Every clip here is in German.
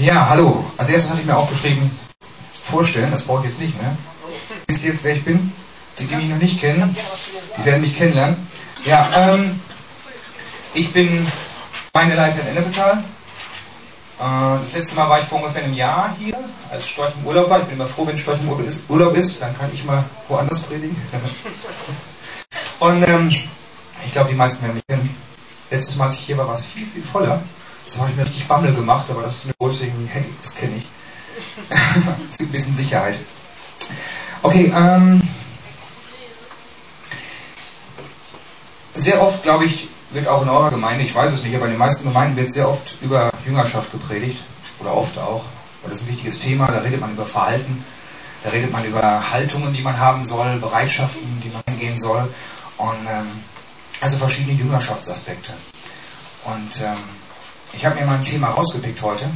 Ja, hallo. Als erstes hatte ich mir aufgeschrieben, vorstellen, das brauche ich jetzt nicht mehr. Wisst ihr jetzt, wer ich bin? Die, die mich noch nicht kennen, die werden mich kennenlernen. Ja, ähm, ich bin Leiter in Ennepetal. Äh, das letzte Mal war ich vor ungefähr einem Jahr hier, als Storch im Urlaub war. Ich bin immer froh, wenn Storch im Urlaub ist, dann kann ich mal woanders predigen. Und ähm, ich glaube, die meisten werden mich kennen. Letztes Mal, als ich hier war, war es viel, viel voller. Das habe ich mir richtig Bammel gemacht, aber das ist eine große irgendwie, hey, das kenne ich. es gibt ein bisschen Sicherheit. Okay, ähm, sehr oft, glaube ich, wird auch in eurer Gemeinde, ich weiß es nicht, aber in den meisten Gemeinden wird sehr oft über Jüngerschaft gepredigt. Oder oft auch. Weil das ist ein wichtiges Thema. Da redet man über Verhalten. Da redet man über Haltungen, die man haben soll, Bereitschaften, die man angehen soll. Und ähm, also verschiedene Jüngerschaftsaspekte. Und ähm, ich habe mir mal ein Thema rausgepickt heute.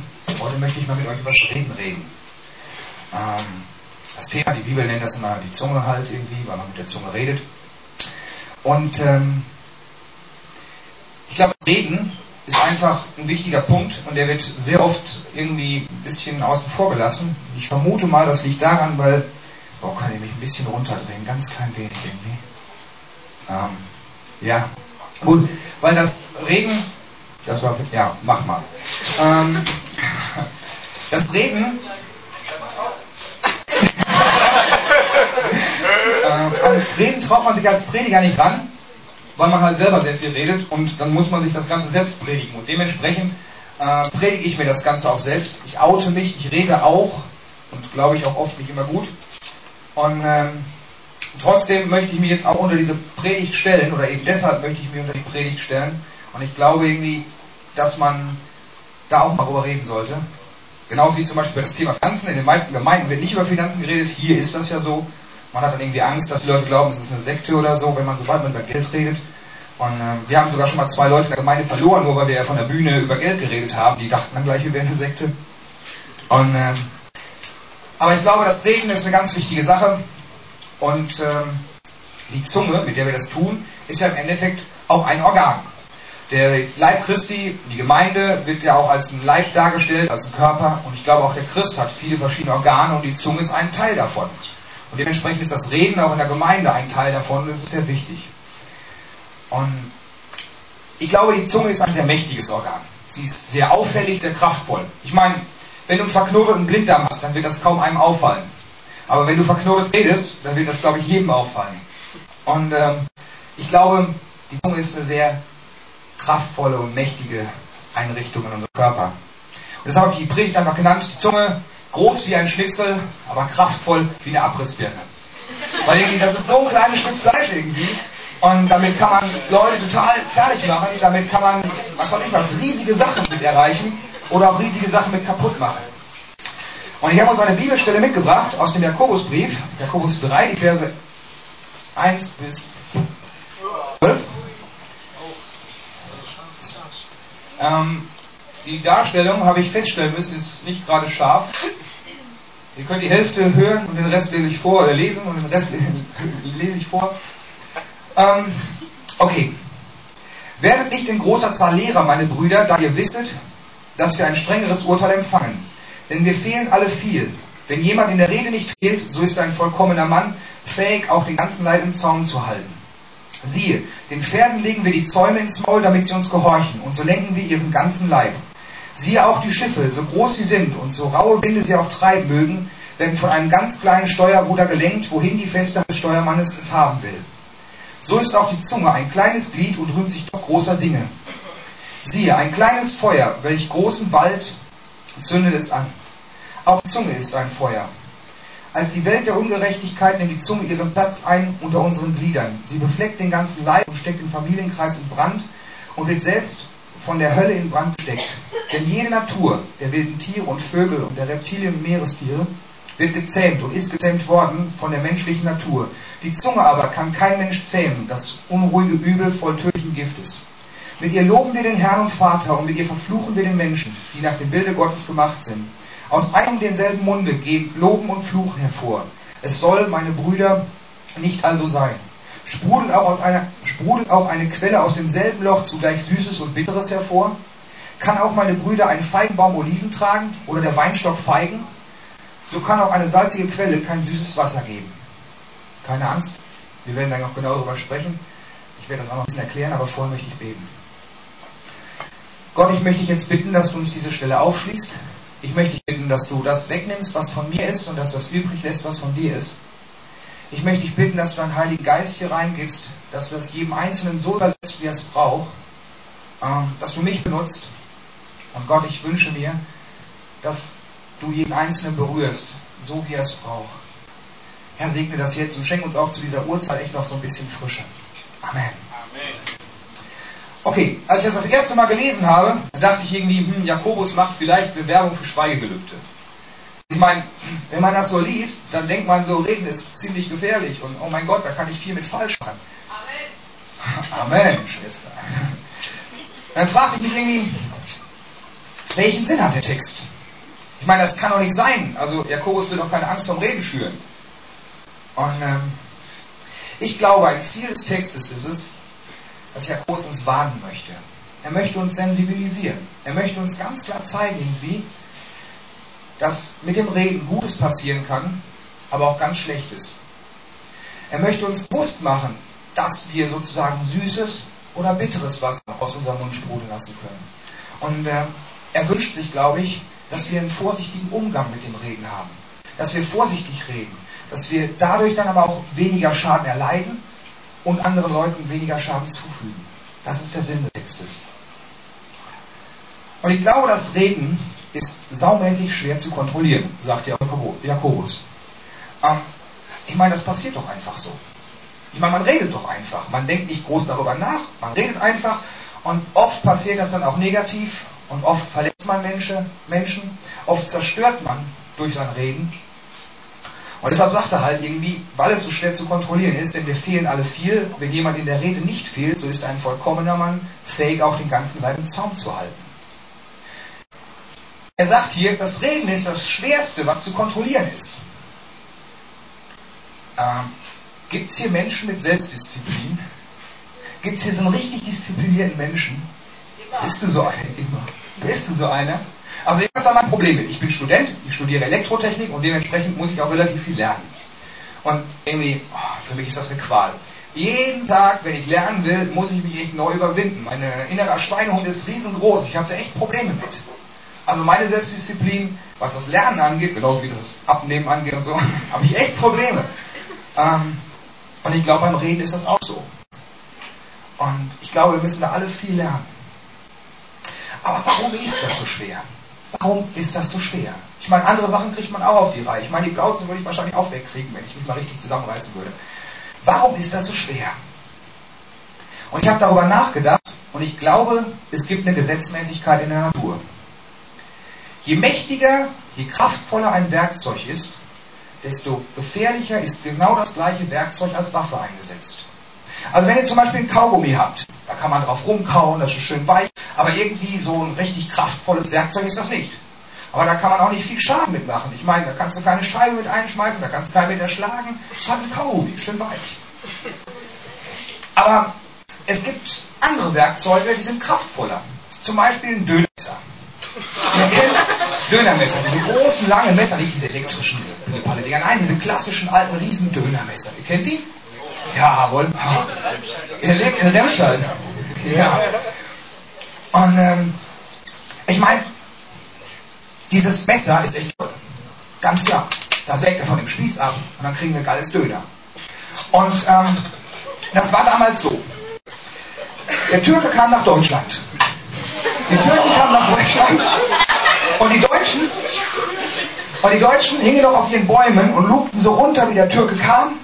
Heute möchte ich mal mit euch über das Reden reden. Ähm, das Thema, die Bibel nennt das immer die Zunge halt irgendwie, weil man mit der Zunge redet. Und ähm, ich glaube, Reden ist einfach ein wichtiger Punkt und der wird sehr oft irgendwie ein bisschen außen vor gelassen. Ich vermute mal, das liegt daran, weil, boah, kann ich mich ein bisschen runterdrehen, ganz klein wenig irgendwie. Ähm, ja, gut, weil das Reden, das war, ja, mach mal. Ähm, das Reden, äh, ans Reden traut man sich als Prediger nicht ran weil man halt selber sehr viel redet und dann muss man sich das Ganze selbst predigen. Und dementsprechend äh, predige ich mir das Ganze auch selbst. Ich oute mich, ich rede auch und glaube ich auch oft nicht immer gut. Und ähm, trotzdem möchte ich mich jetzt auch unter diese Predigt stellen oder eben deshalb möchte ich mich unter die Predigt stellen. Und ich glaube irgendwie, dass man da auch mal drüber reden sollte. Genauso wie zum Beispiel bei das Thema Finanzen. In den meisten Gemeinden wird nicht über Finanzen geredet. Hier ist das ja so. Man hat dann irgendwie Angst, dass die Leute glauben, es ist eine Sekte oder so, wenn man sobald man über Geld redet. Und ähm, wir haben sogar schon mal zwei Leute in der Gemeinde verloren, nur weil wir ja von der Bühne über Geld geredet haben. Die dachten dann gleich, wir wären eine Sekte. Und, ähm, aber ich glaube, das Reden ist eine ganz wichtige Sache. Und ähm, die Zunge, mit der wir das tun, ist ja im Endeffekt auch ein Organ. Der Leib Christi, die Gemeinde, wird ja auch als ein Leib dargestellt, als ein Körper. Und ich glaube, auch der Christ hat viele verschiedene Organe und die Zunge ist ein Teil davon. Und dementsprechend ist das Reden auch in der Gemeinde ein Teil davon und das ist sehr wichtig. Und ich glaube, die Zunge ist ein sehr mächtiges Organ. Sie ist sehr auffällig, sehr kraftvoll. Ich meine, wenn du einen verknoteten Blinddarm hast, dann wird das kaum einem auffallen. Aber wenn du verknotet redest, dann wird das, glaube ich, jedem auffallen. Und ähm, ich glaube, die Zunge ist eine sehr kraftvolle und mächtige Einrichtung in unserem Körper. Und deshalb habe ich die Predigt einfach genannt, die Zunge groß wie ein Schnitzel, aber kraftvoll wie eine Abrissbirne. Weil irgendwie, das ist so ein kleines Stück Fleisch irgendwie. Und damit kann man Leute total fertig machen. Damit kann man, was soll ich was, riesige Sachen mit erreichen oder auch riesige Sachen mit kaputt machen. Und ich habe uns eine Bibelstelle mitgebracht aus dem Jakobusbrief, Jakobus 3, die Verse 1 bis Ähm, die Darstellung, habe ich feststellen müssen, ist nicht gerade scharf. Ihr könnt die Hälfte hören und den Rest lese ich vor, oder lesen und den Rest lese ich vor. Ähm, okay. Werdet nicht in großer Zahl Lehrer, meine Brüder, da ihr wisset, dass wir ein strengeres Urteil empfangen. Denn wir fehlen alle viel. Wenn jemand in der Rede nicht fehlt, so ist er ein vollkommener Mann, fähig, auch den ganzen Leib im Zaum zu halten. Siehe, den Pferden legen wir die Zäume ins Maul, damit sie uns gehorchen, und so lenken wir ihren ganzen Leib. Siehe auch die Schiffe, so groß sie sind und so raue Winde sie auch treiben mögen, werden von einem ganz kleinen Steuerruder gelenkt, wohin die Feste des Steuermannes es haben will. So ist auch die Zunge ein kleines Glied und rühmt sich doch großer Dinge. Siehe, ein kleines Feuer, welch großen Wald zündet es an. Auch die Zunge ist ein Feuer. Als die Welt der Ungerechtigkeit nimmt die Zunge ihren Platz ein unter unseren Gliedern. Sie befleckt den ganzen Leib und steckt den Familienkreis in Brand und wird selbst von der Hölle in Brand steckt. Denn jede Natur der wilden Tiere und Vögel und der Reptilien und Meerestiere wird gezähmt und ist gezähmt worden von der menschlichen Natur. Die Zunge aber kann kein Mensch zähmen, das unruhige Übel voll tödlichen Giftes. Mit ihr loben wir den Herrn und Vater und mit ihr verfluchen wir den Menschen, die nach dem Bilde Gottes gemacht sind. Aus einem denselben Munde gehen Loben und Fluchen hervor. Es soll, meine Brüder, nicht also sein sprudelt auch, aus einer, sprudelt auch eine Quelle aus demselben Loch zugleich Süßes und Bitteres hervor? kann auch meine Brüder einen Feigenbaum Oliven tragen oder der Weinstock Feigen, so kann auch eine salzige Quelle kein süßes Wasser geben. Keine Angst, wir werden dann noch genau darüber sprechen. Ich werde das auch noch ein bisschen erklären, aber vorher möchte ich beten. Gott, ich möchte dich jetzt bitten, dass du uns diese Stelle aufschließt. Ich möchte dich bitten, dass du das wegnimmst, was von mir ist und dass du das übrig lässt, was von dir ist. Ich möchte dich bitten, dass du deinen Heiligen Geist hier reingibst, dass du das jedem Einzelnen so übersetzt, wie er es braucht, ähm, dass du mich benutzt. Und Gott, ich wünsche mir, dass du jeden Einzelnen berührst, so wie er es braucht. Herr, segne das jetzt und schenke uns auch zu dieser Uhrzeit echt noch so ein bisschen Frische. Amen. Amen. Okay, als ich das das erste Mal gelesen habe, dachte ich irgendwie, hm, Jakobus macht vielleicht Bewerbung für Schweigegelübde. Ich meine, wenn man das so liest, dann denkt man so, Reden ist ziemlich gefährlich und oh mein Gott, da kann ich viel mit falsch machen. Amen. Amen, Schwester. Dann fragte ich mich irgendwie, welchen Sinn hat der Text? Ich meine, das kann doch nicht sein. Also Jakobus will doch keine Angst vom Reden schüren. Und ähm, ich glaube, ein Ziel des Textes ist es, dass Jakobus uns warnen möchte. Er möchte uns sensibilisieren. Er möchte uns ganz klar zeigen, irgendwie, dass mit dem Reden Gutes passieren kann, aber auch ganz Schlechtes. Er möchte uns bewusst machen, dass wir sozusagen süßes oder bitteres Wasser aus unserem Mund sprudeln lassen können. Und äh, er wünscht sich, glaube ich, dass wir einen vorsichtigen Umgang mit dem Reden haben. Dass wir vorsichtig reden. Dass wir dadurch dann aber auch weniger Schaden erleiden und anderen Leuten weniger Schaden zufügen. Das ist der Sinn des Textes. Und ich glaube, das Reden ist saumäßig schwer zu kontrollieren, sagt Jakobus. Ähm, ich meine, das passiert doch einfach so. Ich meine, man redet doch einfach. Man denkt nicht groß darüber nach, man redet einfach und oft passiert das dann auch negativ und oft verletzt man Menschen, Menschen oft zerstört man durch sein Reden und deshalb sagt er halt irgendwie, weil es so schwer zu kontrollieren ist, denn wir fehlen alle viel, wenn jemand in der Rede nicht fehlt, so ist ein vollkommener Mann fähig, auch den ganzen Leib im Zaum zu halten. Er sagt hier, das Reden ist das Schwerste, was zu kontrollieren ist. Ähm, Gibt es hier Menschen mit Selbstdisziplin? Gibt es hier so einen richtig disziplinierten Menschen? Immer. Bist du so einer? Immer. Bist du so einer? Also ich habe da mein Problem mit. Ich bin Student, ich studiere Elektrotechnik und dementsprechend muss ich auch relativ viel lernen. Und irgendwie, oh, für mich ist das eine Qual. Jeden Tag, wenn ich lernen will, muss ich mich echt neu überwinden. Mein innerer Schweinehund ist riesengroß. Ich habe da echt Probleme mit. Also meine Selbstdisziplin, was das Lernen angeht, genauso wie das Abnehmen angeht und so, habe ich echt Probleme. Ähm, und ich glaube, beim Reden ist das auch so. Und ich glaube, wir müssen da alle viel lernen. Aber warum ist das so schwer? Warum ist das so schwer? Ich meine, andere Sachen kriegt man auch auf die Reihe. Ich meine, die Blauzen würde ich wahrscheinlich auch wegkriegen, wenn ich mich mal richtig zusammenreißen würde. Warum ist das so schwer? Und ich habe darüber nachgedacht und ich glaube, es gibt eine Gesetzmäßigkeit in der Natur. Je mächtiger, je kraftvoller ein Werkzeug ist, desto gefährlicher ist genau das gleiche Werkzeug als Waffe eingesetzt. Also wenn ihr zum Beispiel ein Kaugummi habt, da kann man drauf rumkauen, das ist schön weich, aber irgendwie so ein richtig kraftvolles Werkzeug ist das nicht. Aber da kann man auch nicht viel Schaden mitmachen. Ich meine, da kannst du keine Scheibe mit einschmeißen, da kannst du keinen mit erschlagen. Das ist halt ein Kaugummi, schön weich. Aber es gibt andere Werkzeuge, die sind kraftvoller. Zum Beispiel ein Dönermesser. Ihr kennt Dönermesser, diese großen, langen Messer, nicht diese elektrischen, diese Palle-Dinger, nein, diese klassischen alten riesen Dönermesser. Ihr kennt die? Jawohl. Er lebt in Remscheid. Ja. Und ähm, ich meine, dieses Messer ist echt toll. Ganz klar. Da sägt er von dem Spieß ab und dann kriegen wir geiles Döner. Und ähm, das war damals so. Der Türke kam nach Deutschland. Die Türken kamen nach Deutschland und die Deutschen und die Deutschen hingen noch auf ihren Bäumen und lugten so runter, wie der Türke kam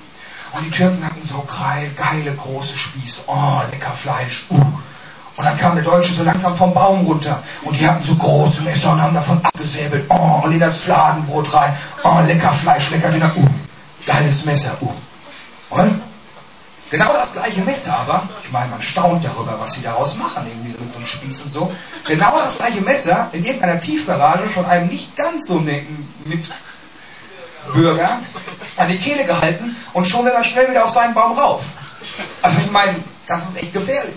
und die Türken hatten so geil, geile große Spieße. Oh, lecker Fleisch. Uh. Und dann kam der Deutsche so langsam vom Baum runter und die hatten so große Messer und haben davon abgesäbelt. Oh, und in das Fladenbrot rein. Oh, lecker Fleisch, lecker Döner. Uh, geiles Messer. Uh. Und genau das gleiche Messer, aber ich meine, man staunt darüber, was sie daraus machen, irgendwie mit so einem Spieß und so. Genau das gleiche Messer in irgendeiner Tiefgarage von einem nicht ganz so mit Bürger an die Kehle gehalten und schon will er schnell wieder auf seinen Baum rauf. Also ich meine, das ist echt gefährlich.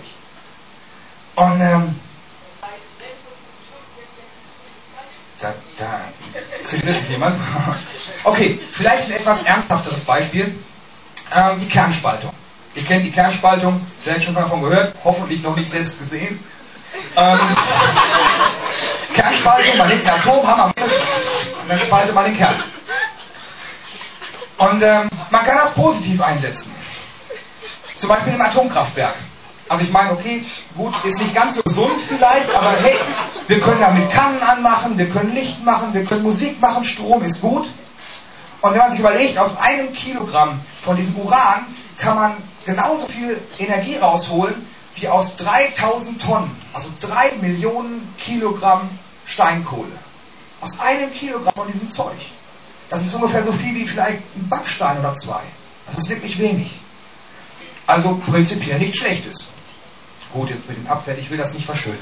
Und ähm, Da, da kritisiert mich jemand. Okay, vielleicht ein etwas ernsthafteres Beispiel. Ähm, die Kernspaltung. Ihr kennt die Kernspaltung, vielleicht schon mal davon gehört, hoffentlich noch nicht selbst gesehen. Ähm, Kernspaltung, man nimmt ein Atom, Hammer, und dann spaltet man den Kern. Und ähm, man kann das positiv einsetzen. Zum Beispiel im Atomkraftwerk. Also ich meine, okay, gut, ist nicht ganz so gesund vielleicht, aber hey, wir können damit Kannen anmachen, wir können Licht machen, wir können Musik machen, Strom ist gut. Und wenn man sich überlegt, aus einem Kilogramm von diesem Uran kann man genauso viel Energie rausholen wie aus 3000 Tonnen, also 3 Millionen Kilogramm Steinkohle. Aus einem Kilogramm von diesem Zeug. Das ist ungefähr so viel wie vielleicht ein Backstein oder zwei. Das ist wirklich wenig. Also prinzipiell nichts Schlechtes. Gut, jetzt mit dem Abfall, ich will das nicht verschönen.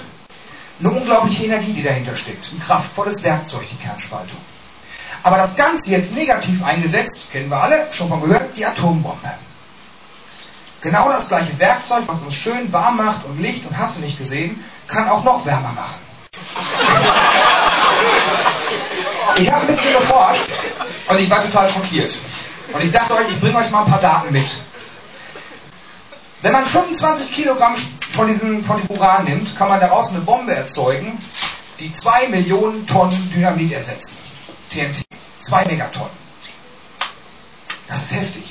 Eine unglaubliche Energie, die dahinter steckt. Ein kraftvolles Werkzeug, die Kernspaltung. Aber das Ganze jetzt negativ eingesetzt, kennen wir alle, schon von gehört, die Atombombe. Genau das gleiche Werkzeug, was uns schön warm macht und Licht und hast du nicht gesehen, kann auch noch wärmer machen. Ich habe ein bisschen geforscht und ich war total schockiert. Und ich dachte euch, ich bringe euch mal ein paar Daten mit. Wenn man 25 Kilogramm von diesem, von diesem Uran nimmt, kann man daraus eine Bombe erzeugen, die 2 Millionen Tonnen Dynamit ersetzen. TNT. 2 Megatonnen. Das ist heftig.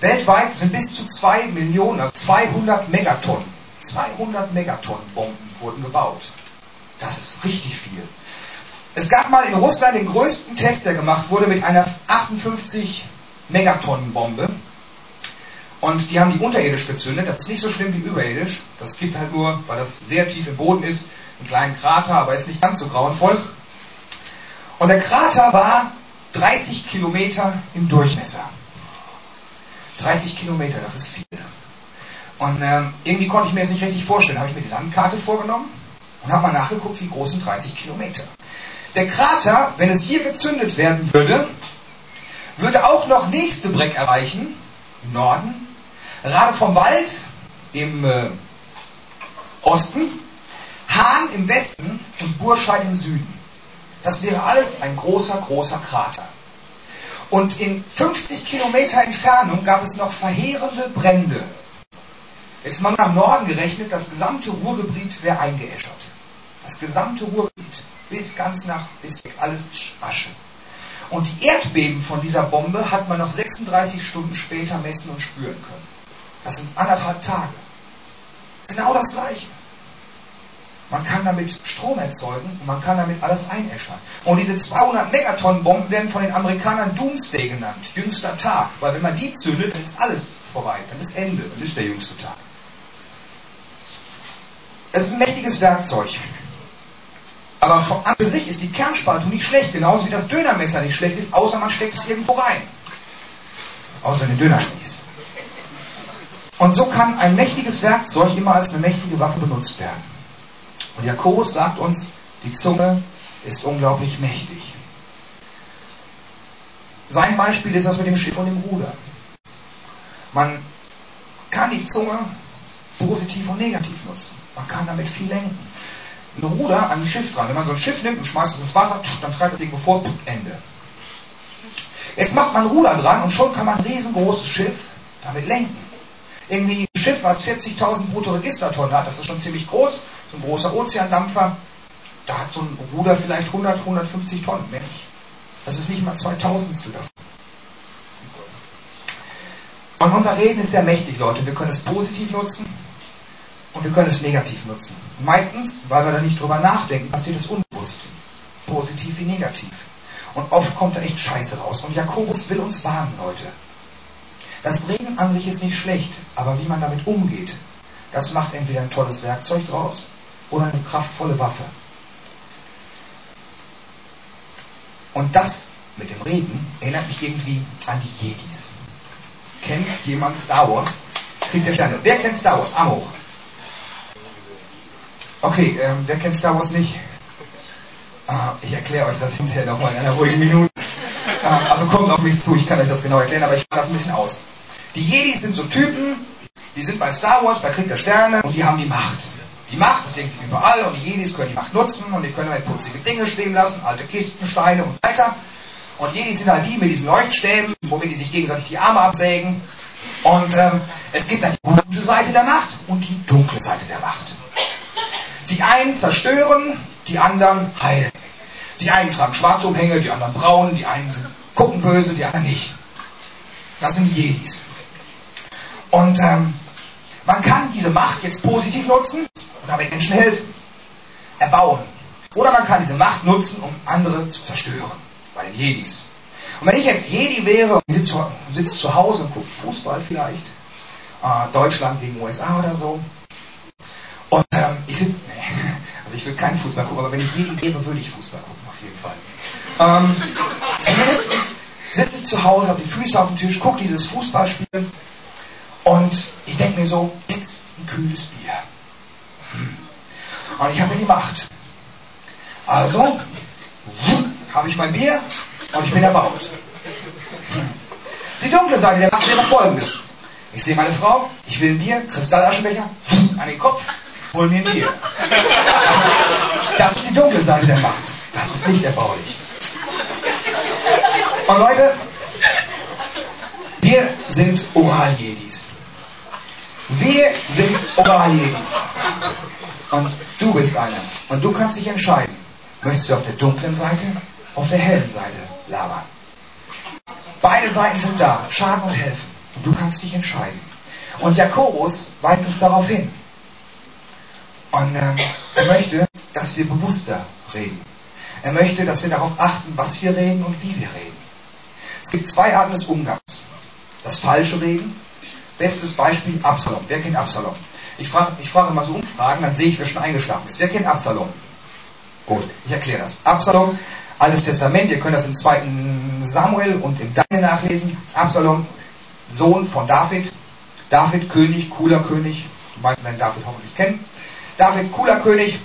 Weltweit sind bis zu 2 Millionen, also 200 Megatonnen, 200 Megatonnen Bomben wurden gebaut. Das ist richtig viel. Es gab mal in Russland den größten Test, der gemacht wurde mit einer 58 Megatonnen Bombe. Und die haben die unterirdisch gezündet. Das ist nicht so schlimm wie überirdisch. Das gibt halt nur, weil das sehr tief im Boden ist, einen kleinen Krater, aber ist nicht ganz so grauenvoll. Und der Krater war 30 Kilometer im Durchmesser. 30 Kilometer, das ist viel. Und ähm, irgendwie konnte ich mir das nicht richtig vorstellen. Habe ich mir die Landkarte vorgenommen und habe mal nachgeguckt, wie groß sind 30 Kilometer. Der Krater, wenn es hier gezündet werden würde, würde auch noch nächste Breck erreichen, im Norden, Rade vom Wald im äh, Osten, Hahn im Westen und Burscheid im Süden. Das wäre alles ein großer, großer Krater. Und in 50 Kilometer Entfernung gab es noch verheerende Brände. Jetzt mal nach Norden gerechnet, das gesamte Ruhrgebiet wäre eingeäschert. Das gesamte Ruhrgebiet. Bis ganz nach, bis weg, alles Asche. Und die Erdbeben von dieser Bombe hat man noch 36 Stunden später messen und spüren können. Das sind anderthalb Tage. Genau das Gleiche. Man kann damit Strom erzeugen und man kann damit alles einäschern. Und diese 200 Megatonnen Bomben werden von den Amerikanern Doomsday genannt, jüngster Tag. Weil wenn man die zündet, dann ist alles vorbei, dann ist Ende, dann ist der jüngste Tag. Es ist ein mächtiges Werkzeug. Aber an für sich ist die Kernspaltung nicht schlecht, genauso wie das Dönermesser nicht schlecht ist, außer man steckt es irgendwo rein. Außer den Dönerspieß. Und so kann ein mächtiges Werkzeug immer als eine mächtige Waffe benutzt werden. Und Jakobus sagt uns, die Zunge ist unglaublich mächtig. Sein Beispiel ist das mit dem Schiff und dem Ruder. Man kann die Zunge positiv und negativ nutzen. Man kann damit viel lenken. Ein Ruder an ein Schiff dran. Wenn man so ein Schiff nimmt und schmeißt es ins Wasser, dann treibt es irgendwo vor, Ende. Jetzt macht man Ruder dran und schon kann man ein riesengroßes Schiff damit lenken irgendwie ein Schiff, was 40.000 Bruttoregistertonnen hat, das ist schon ziemlich groß, so ein großer Ozeandampfer, da hat so ein Ruder vielleicht 100, 150 Tonnen, mehr nicht. Das ist nicht mal 2000 davon. Und unser Reden ist sehr mächtig, Leute. Wir können es positiv nutzen und wir können es negativ nutzen. Meistens, weil wir da nicht drüber nachdenken, passiert es unbewusst. Positiv wie negativ. Und oft kommt da echt Scheiße raus. Und Jakobus will uns warnen, Leute. Das Reden an sich ist nicht schlecht, aber wie man damit umgeht, das macht entweder ein tolles Werkzeug draus oder eine kraftvolle Waffe. Und das mit dem Reden erinnert mich irgendwie an die Jedis. Kennt jemand Star Wars? Kriegt der Sterne. Wer kennt Star Wars? Arm hoch. Okay, ähm, wer kennt Star Wars nicht? Ah, ich erkläre euch das hinterher nochmal in einer ruhigen Minute. Ah, also kommt auf mich zu, ich kann euch das genau erklären, aber ich mache das ein bisschen aus. Die Jedis sind so Typen, die sind bei Star Wars, bei Krieg der Sterne und die haben die Macht. Die Macht ist irgendwie überall und die Jedis können die Macht nutzen und die können halt putzige Dinge stehen lassen, alte Kisten, Steine und so weiter. Und Jedis sind halt die mit diesen Leuchtstäben, womit die sich gegenseitig die Arme absägen. Und ähm, es gibt dann die gute Seite der Macht und die dunkle Seite der Macht. Die einen zerstören, die anderen heilen. Die einen tragen schwarze Umhänge, die anderen braun, die einen sind, gucken böse, die anderen nicht. Das sind die Jedis. Und ähm, man kann diese Macht jetzt positiv nutzen und damit Menschen helfen, erbauen. Oder man kann diese Macht nutzen, um andere zu zerstören, bei den Jedis. Und wenn ich jetzt Jedi wäre und sitze, zu Hause und gucke Fußball vielleicht, äh, Deutschland gegen USA oder so, und ähm, ich sitze, ich will keinen Fußball gucken, aber wenn ich Jedi wäre, würde ich Fußball gucken, auf jeden Fall. Ähm, zumindest sitze ich zu Hause, habe die Füße auf dem Tisch, gucke dieses Fußballspiel und ich denke mir so, jetzt ein kühles Bier. Hm. Und ich habe ja die Macht. Also habe ich mein Bier und ich bin erbaut. Die dunkle Seite der Macht wäre folgendes. Ich sehe meine Frau, ich will ein Bier, Kristallaschenbecher, an den Kopf, hol mir Bier. Das ist die dunkle Seite der Macht. Das ist nicht erbaulich. Und Leute, wir sind Oral-Jedis. Wir sind Oral-Jedis. Und du bist einer. Und du kannst dich entscheiden. Möchtest du auf der dunklen Seite, auf der hellen Seite labern? Beide Seiten sind da, schaden und helfen. Und du kannst dich entscheiden. Und Jakobus weist uns darauf hin. Und ähm, er möchte, dass wir bewusster reden. Er möchte, dass wir darauf achten, was wir reden und wie wir reden. Es gibt zwei Arten des Umgangs. Das falsche Reden. Bestes Beispiel Absalom. Wer kennt Absalom? Ich frage, ich frage immer so Umfragen, dann sehe ich, wer schon eingeschlafen ist. Wer kennt Absalom? Gut, ich erkläre das. Absalom, Altes Testament, ihr könnt das im zweiten Samuel und im Daniel nachlesen. Absalom, Sohn von David. David, König, cooler König. Die meisten werden David hoffentlich kennen. David, cooler König.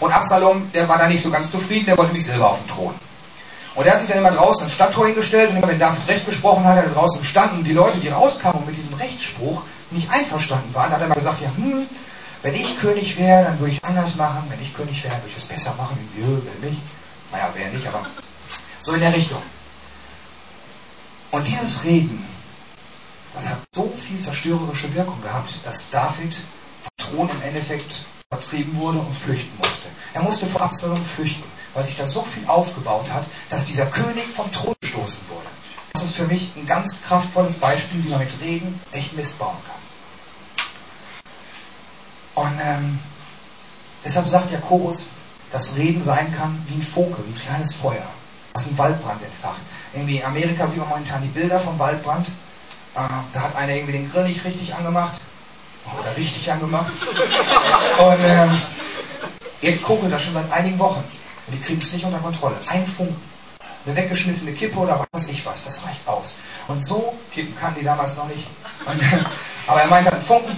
Und Absalom, der war da nicht so ganz zufrieden, der wollte nämlich selber auf den Thron. Und er hat sich dann immer draußen ins Stadttor hingestellt und immer wenn David Recht gesprochen hat, hat er draußen gestanden. Und die Leute, die rauskamen und mit diesem Rechtsspruch nicht einverstanden waren, hat er immer gesagt, ja, hm, wenn ich König wäre, dann würde ich anders machen. Wenn ich König wäre, würde ich das besser machen. Wie wer nicht. Naja, wer nicht, aber so in der Richtung. Und dieses Reden, das hat so viel zerstörerische Wirkung gehabt, dass David Thron im Endeffekt vertrieben wurde und flüchten musste. Er musste vor Absalom flüchten, weil sich da so viel aufgebaut hat, dass dieser König vom Thron gestoßen wurde. Das ist für mich ein ganz kraftvolles Beispiel, wie man mit Reden echt Mist bauen kann. Und ähm, deshalb sagt Jakobus, dass Reden sein kann wie ein Funke, wie ein kleines Feuer, was einen Waldbrand entfacht. Irgendwie in Amerika sieht man momentan die Bilder vom Waldbrand. Äh, da hat einer irgendwie den Grill nicht richtig angemacht oder richtig angemacht. Und ähm, jetzt kokelt das schon seit einigen Wochen. Und die kriegen es nicht unter Kontrolle. Ein Funken. Eine weggeschmissene Kippe oder was weiß ich was. Das reicht aus. Und so, Kippen kannten die damals noch nicht. Und, aber er meinte einen Funken.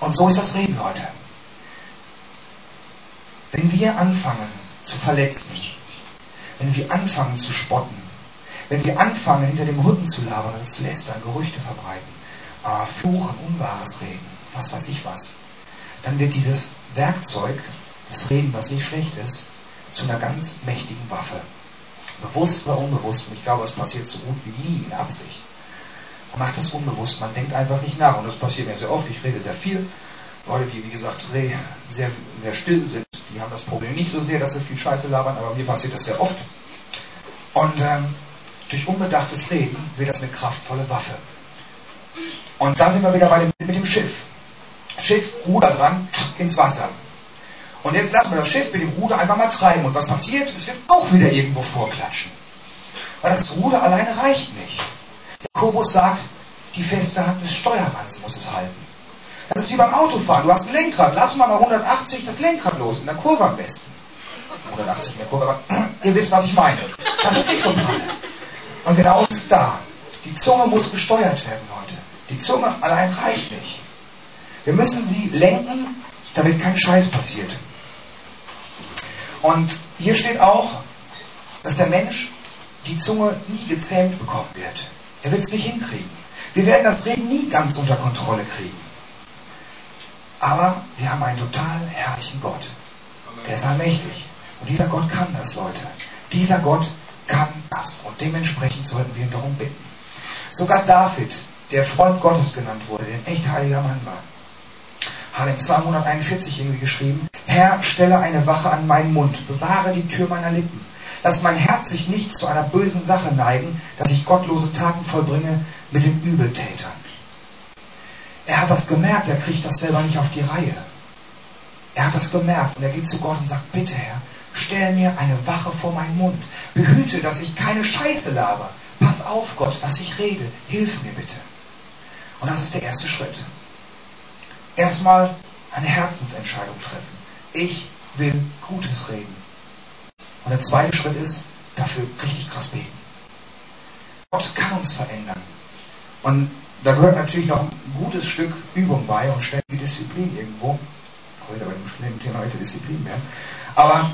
Und so ist das Reden heute. Wenn wir anfangen zu verletzen, wenn wir anfangen zu spotten, wenn wir anfangen hinter dem Rücken zu labern und zu lästern, Gerüchte verbreiten, äh, fluchen, Unwahres reden, was weiß ich was, dann wird dieses Werkzeug, das Reden, was nicht schlecht ist, zu einer ganz mächtigen Waffe. Bewusst oder unbewusst. Und ich glaube, es passiert so gut wie nie in Absicht. Man macht das unbewusst, man denkt einfach nicht nach. Und das passiert mir sehr oft. Ich rede sehr viel. Leute, die, wie gesagt, sehr, sehr still sind, die haben das Problem nicht so sehr, dass sie viel Scheiße labern, aber mir passiert das sehr oft. Und ähm, durch unbedachtes Reden wird das eine kraftvolle Waffe. Und da sind wir wieder bei dem, mit dem Schiff. Schiff, Ruder dran, ins Wasser. Und jetzt lassen wir das Schiff mit dem Ruder einfach mal treiben. Und was passiert? Es wird auch wieder irgendwo vorklatschen. Weil das Ruder alleine reicht nicht. Jakobus sagt, die feste Hand des Steuermanns muss es halten. Das ist wie beim Autofahren. Du hast ein Lenkrad. Lass mal mal 180 das Lenkrad los. In der Kurve am besten. 180 in der Kurve, aber ihr wisst, was ich meine. Das ist nicht so pralle. Und genau ist da. Die Zunge muss gesteuert werden. Die Zunge allein reicht nicht. Wir müssen sie lenken, damit kein Scheiß passiert. Und hier steht auch, dass der Mensch die Zunge nie gezähmt bekommen wird. Er wird es nicht hinkriegen. Wir werden das Reden nie ganz unter Kontrolle kriegen. Aber wir haben einen total herrlichen Gott. Der ist allmächtig. Und dieser Gott kann das, Leute. Dieser Gott kann das. Und dementsprechend sollten wir ihn darum bitten. Sogar David, der Freund Gottes genannt wurde, der ein echt heiliger Mann war, hat im Psalm 141 irgendwie geschrieben, Herr, stelle eine Wache an meinen Mund, bewahre die Tür meiner Lippen. Lass mein Herz sich nicht zu einer bösen Sache neigen, dass ich gottlose Taten vollbringe mit den Übeltätern. Er hat das gemerkt, er kriegt das selber nicht auf die Reihe. Er hat das gemerkt und er geht zu Gott und sagt, bitte Herr, stell mir eine Wache vor meinen Mund. Behüte, dass ich keine Scheiße laber. Pass auf, Gott, was ich rede. Hilf mir bitte. Und das ist der erste Schritt. Erstmal eine Herzensentscheidung treffen. Ich will Gutes reden. Und der zweite Schritt ist, dafür richtig krass beten. Gott kann uns verändern. Und da gehört natürlich noch ein gutes Stück Übung bei und schnell wie Disziplin irgendwo. Heute bei dem Thema heute Disziplin werden. Aber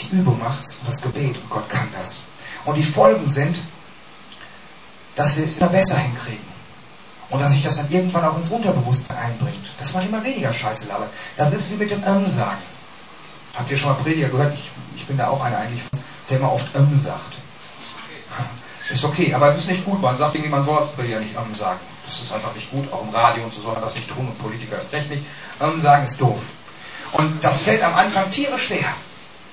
die Übung macht's und das Gebet und Gott kann das. Und die Folgen sind, dass wir es immer besser hinkriegen. Und dass sich das dann irgendwann auch ins Unterbewusstsein einbringt. Dass man immer weniger Scheiße labert. Das ist wie mit dem Ähm sagen. Habt ihr schon mal Prediger gehört? Ich, ich bin da auch einer eigentlich, der immer oft Ähm sagt. Ist okay, aber es ist nicht gut. Man sagt irgendwie, man soll als Prediger nicht Ähm sagen. Das ist einfach nicht gut. Auch im Radio und so soll man das nicht tun und Politiker ist nicht. Ähm sagen ist doof. Und das fällt am Anfang tierisch schwer.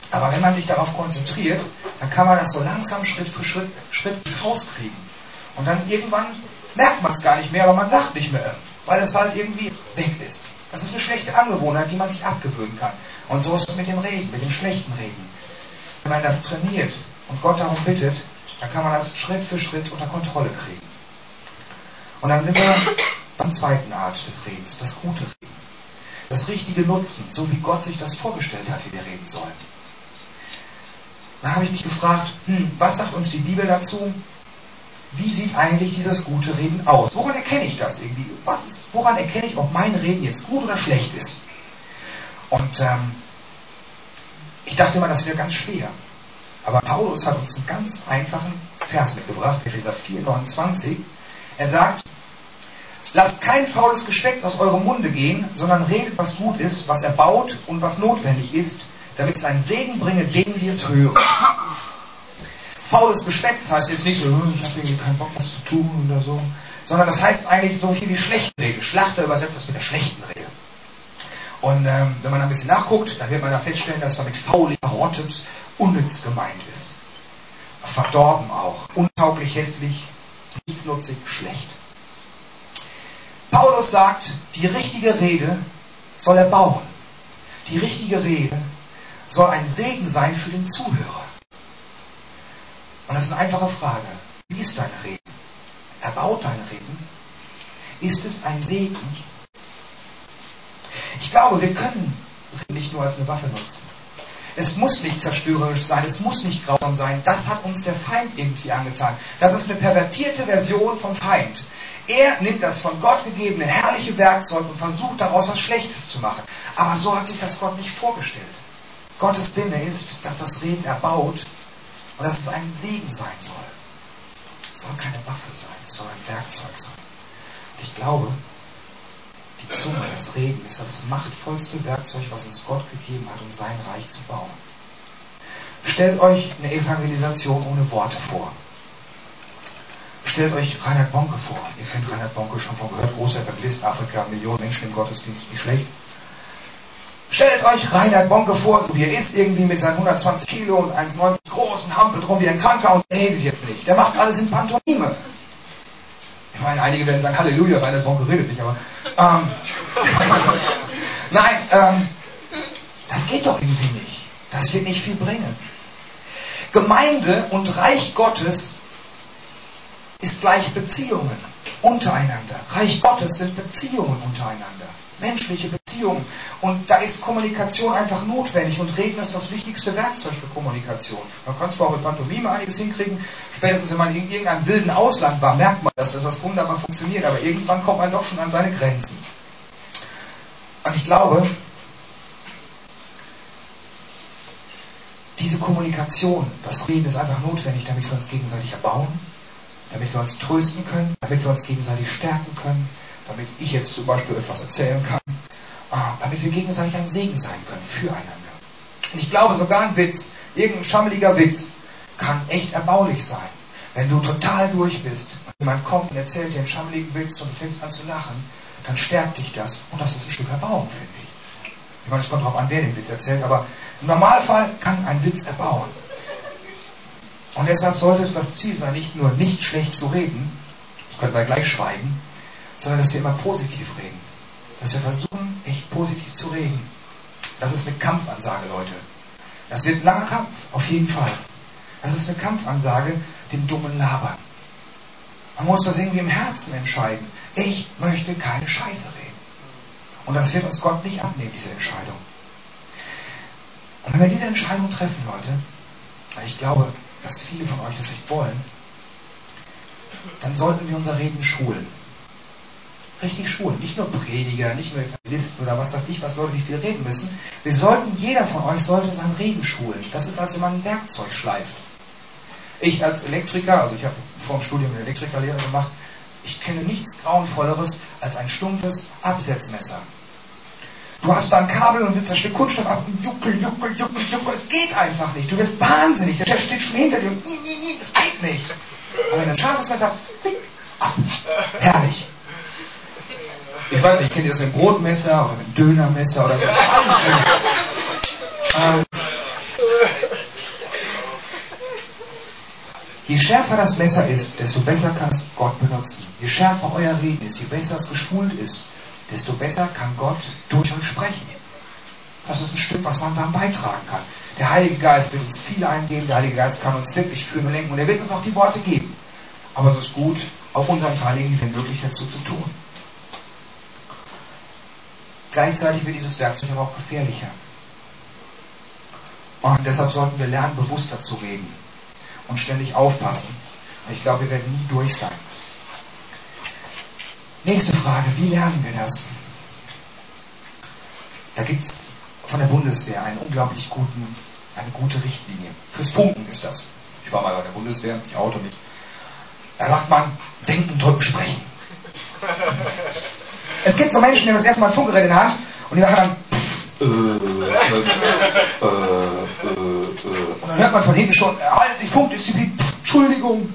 Aber wenn man sich darauf konzentriert, dann kann man das so langsam Schritt für Schritt, Schritt rauskriegen. Und dann irgendwann merkt man es gar nicht mehr, aber man sagt nicht mehr, weil es halt irgendwie weg ist. Das ist eine schlechte Angewohnheit, die man sich abgewöhnen kann. Und so ist es mit dem Reden, mit dem schlechten Reden. Wenn man das trainiert und Gott darum bittet, dann kann man das Schritt für Schritt unter Kontrolle kriegen. Und dann sind wir beim zweiten Art des Redens, das gute Reden. Das richtige Nutzen, so wie Gott sich das vorgestellt hat, wie wir reden sollen. Da habe ich mich gefragt, hm, was sagt uns die Bibel dazu? Wie sieht eigentlich dieses gute Reden aus? Woran erkenne ich das irgendwie? Was ist, woran erkenne ich, ob mein Reden jetzt gut oder schlecht ist? Und ähm, ich dachte immer, das wäre ganz schwer. Aber Paulus hat uns einen ganz einfachen Vers mitgebracht, Epheser 4, 29. Er sagt, lasst kein faules Geschwätz aus eurem Munde gehen, sondern redet, was gut ist, was erbaut und was notwendig ist, damit es einen Segen bringe denen, die es hören. Faules Geschwätz heißt jetzt nicht so, hm, ich habe irgendwie keinen Bock, was zu tun oder so, sondern das heißt eigentlich so viel wie schlechte Rede. Schlachter übersetzt das mit der schlechten Rede. Und ähm, wenn man ein bisschen nachguckt, dann wird man da feststellen, dass damit faul, verrottet, unnütz gemeint ist. Verdorben auch, untauglich, hässlich, nichtsnutzig, schlecht. Paulus sagt, die richtige Rede soll erbauen. Die richtige Rede soll ein Segen sein für den Zuhörer. Und das ist eine einfache Frage. Wie ist dein Reden? Erbaut dein Reden? Ist es ein Segen? Ich glaube, wir können Reden nicht nur als eine Waffe nutzen. Es muss nicht zerstörerisch sein, es muss nicht grausam sein. Das hat uns der Feind irgendwie angetan. Das ist eine pervertierte Version vom Feind. Er nimmt das von Gott gegebene herrliche Werkzeug und versucht daraus was Schlechtes zu machen. Aber so hat sich das Gott nicht vorgestellt. Gottes Sinne ist, dass das Reden erbaut und dass es ein Segen sein soll. Es soll keine Waffe sein, es soll ein Werkzeug sein. Und ich glaube, die Zunge, das Reden ist das machtvollste Werkzeug, was uns Gott gegeben hat, um sein Reich zu bauen. Stellt euch eine Evangelisation ohne Worte vor. Stellt euch Reinhard Bonke vor. Ihr kennt Reinhard Bonke schon von gehört, großer Evangelist, Afrika, Millionen Menschen im Gottesdienst, nicht schlecht. Stellt euch Reinhard Bonke vor, so wie er ist, irgendwie mit seinen 120 Kilo und 1,90 groß und hampelt rum wie ein Kranker und redet jetzt nicht. Der macht alles in Pantomime. Ich meine, einige werden sagen, Halleluja, Reinhard Bonke redet nicht, aber. Ähm, nein, ähm, das geht doch irgendwie nicht. Das wird nicht viel bringen. Gemeinde und Reich Gottes ist gleich Beziehungen untereinander. Reich Gottes sind Beziehungen untereinander menschliche Beziehungen. Und da ist Kommunikation einfach notwendig und Reden ist das wichtigste Werkzeug für Kommunikation. Man kann zwar auch mit Pantomime einiges hinkriegen, spätestens wenn man in irgendeinem wilden Ausland war, merkt man, dass das wunderbar funktioniert, aber irgendwann kommt man doch schon an seine Grenzen. Und ich glaube, diese Kommunikation, das Reden ist einfach notwendig, damit wir uns gegenseitig erbauen, damit wir uns trösten können, damit wir uns gegenseitig stärken können, damit ich jetzt zum Beispiel etwas erzählen kann, damit wir gegenseitig ein Segen sein können füreinander. Und ich glaube, sogar ein Witz, irgendein schammeliger Witz, kann echt erbaulich sein. Wenn du total durch bist und jemand kommt und erzählt dir einen schammeligen Witz und fängst an zu lachen, dann stärkt dich das und das ist ein Stück Erbauung, finde ich. Ich meine, es kommt darauf an, wer den Witz erzählt, aber im Normalfall kann ein Witz erbauen. Und deshalb sollte es das Ziel sein, nicht nur nicht schlecht zu reden, das können wir gleich schweigen, sondern dass wir immer positiv reden. Dass wir versuchen, echt positiv zu reden. Das ist eine Kampfansage, Leute. Das wird ein langer Kampf, auf jeden Fall. Das ist eine Kampfansage, dem dummen Labern. Man muss das irgendwie im Herzen entscheiden. Ich möchte keine Scheiße reden. Und das wird uns Gott nicht abnehmen, diese Entscheidung. Und wenn wir diese Entscheidung treffen, Leute, weil ich glaube, dass viele von euch das echt wollen, dann sollten wir unser Reden schulen. Richtig schulen. Nicht nur Prediger, nicht nur Evangelisten oder was weiß ich, was Leute, die viel reden müssen. Wir sollten, jeder von euch sollte sein Reden schulen. Das ist, als wenn man ein Werkzeug schleift. Ich als Elektriker, also ich habe vor dem Studium eine Elektrikerlehre gemacht, ich kenne nichts Grauenvolleres als ein stumpfes Absetzmesser. Du hast da ein Kabel und willst das Stück Kunststoff ab und juckel, juckel, juckel, juckel. Es geht einfach nicht. Du wirst wahnsinnig. Der Chef steht schon hinter dir nie, nie, nie, es geht nicht. Aber wenn du ein scharfes Messer hast, fick, ab. Herrlich. Ich weiß nicht, kennt ihr das mit Brotmesser oder mit Dönermesser oder so? ähm, Je schärfer das Messer ist, desto besser kann es Gott benutzen. Je schärfer euer Reden ist, je besser es geschult ist, desto besser kann Gott durch euch sprechen. Das ist ein Stück, was man dann beitragen kann. Der Heilige Geist wird uns viel eingeben, der Heilige Geist kann uns wirklich führen und lenken und er wird uns auch die Worte geben. Aber es ist gut, auch unseren Teil irgendwie möglich dazu zu tun. Gleichzeitig wird dieses Werkzeug aber auch gefährlicher. Und deshalb sollten wir lernen, bewusster zu reden und ständig aufpassen. Ich glaube, wir werden nie durch sein. Nächste Frage, wie lernen wir das? Da gibt es von der Bundeswehr einen unglaublich guten, eine gute Richtlinie. Fürs Funken ist das. Ich war mal bei der Bundeswehr, ich auto mich. Da sagt man, denken, drücken, sprechen. Es gibt so Menschen, die haben das erste Mal ein Funkgerät in der Hand und die machen dann äh, äh, äh, und dann hört man von hinten schon, halt sich Funkdisziplin, Entschuldigung.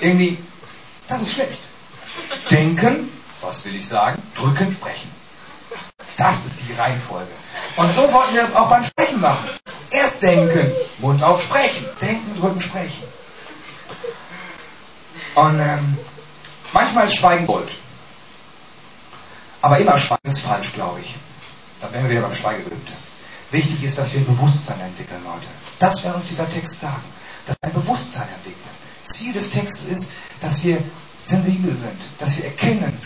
Irgendwie, das ist schlecht. Denken, was will ich sagen? Drücken, sprechen. Das ist die Reihenfolge. Und so sollten wir das auch beim Sprechen machen. Erst denken, Mund auf sprechen. Denken, drücken, sprechen. Und ähm, manchmal ist Schweigen Gold. Aber immer Schweigen ist falsch, glaube ich. Dann wären wir wieder beim Schweigegelübde. Wichtig ist, dass wir ein Bewusstsein entwickeln, Leute. Das will uns dieser Text sagen. Dass wir ein Bewusstsein entwickeln. Ziel des Textes ist, dass wir sensibel sind, dass wir erkennen,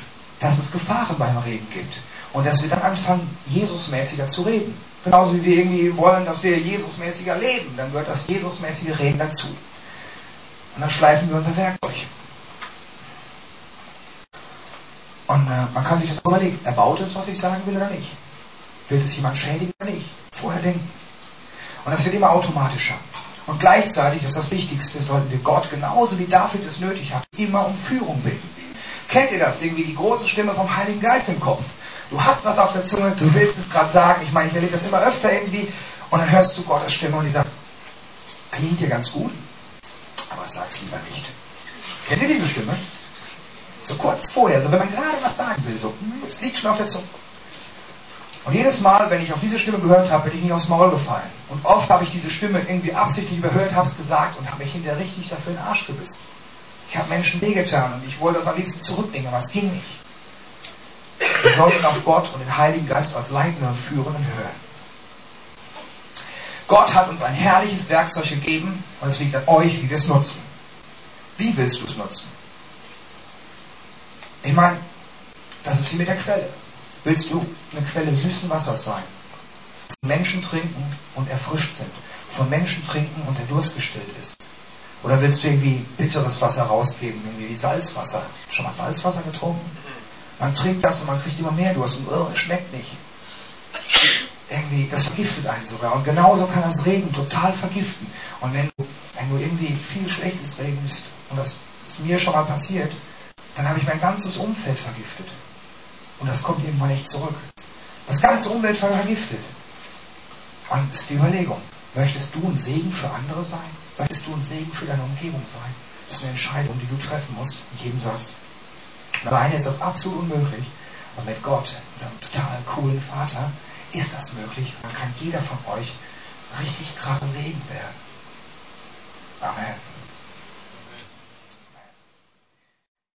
dass es Gefahren beim Reden gibt und dass wir dann anfangen, Jesusmäßiger zu reden. Genauso wie wir irgendwie wollen, dass wir Jesusmäßiger leben, dann gehört das Jesusmäßige Reden dazu. Und dann schleifen wir unser Werk durch. Und äh, man kann sich das überlegen, erbaut es, was ich sagen will oder nicht? Wird es jemand schädigen oder nicht? Vorher denken. Und das wird immer automatischer. Und gleichzeitig, das ist das Wichtigste, sollten wir Gott genauso wie David es nötig hat, immer um Führung bitten. Kennt ihr das? Irgendwie die große Stimme vom Heiligen Geist im Kopf. Du hast was auf der Zunge, du willst es gerade sagen. Ich meine, ich erlebe das immer öfter irgendwie. Und dann hörst du Gottes Stimme und die sagt, klingt dir ganz gut, aber sag's lieber nicht. Kennt ihr diese Stimme? So kurz vorher, so wenn man gerade was sagen will, so, hm, es liegt schon auf der Zunge. Und jedes Mal, wenn ich auf diese Stimme gehört habe, bin ich nicht aufs Maul gefallen. Und oft habe ich diese Stimme irgendwie absichtlich überhört, habe es gesagt und habe mich hinterher richtig dafür in den Arsch gebissen. Ich habe Menschen wehgetan und ich wollte das am liebsten zurückbringen, aber es ging nicht. Wir sollten auf Gott und den Heiligen Geist als Leitner führen und hören. Gott hat uns ein herrliches Werkzeug gegeben und es liegt an euch, wie wir es nutzen. Wie willst du es nutzen? Ich meine, das ist wie mit der Quelle. Willst du eine Quelle süßen Wassers sein? Menschen trinken und erfrischt sind. Von Menschen trinken und der Durst gestillt ist. Oder willst du irgendwie bitteres Wasser rausgeben, irgendwie wie Salzwasser? Schon mal Salzwasser getrunken? Man trinkt das und man kriegt immer mehr Durst und oh, es schmeckt nicht. Irgendwie, das vergiftet einen sogar. Und genauso kann das Regen total vergiften. Und wenn du, wenn du irgendwie viel Schlechtes redest, und das ist mir schon mal passiert, dann habe ich mein ganzes Umfeld vergiftet. Und das kommt irgendwann nicht zurück. Das ganze Umwelt vergiftet. Und ist die Überlegung, möchtest du ein Segen für andere sein? Möchtest du ein Segen für deine Umgebung sein? Das ist eine Entscheidung, die du treffen musst, in jedem Satz. Alleine ist das absolut unmöglich. Aber mit Gott, unserem total coolen Vater, ist das möglich. dann kann jeder von euch richtig krasser Segen werden. Amen.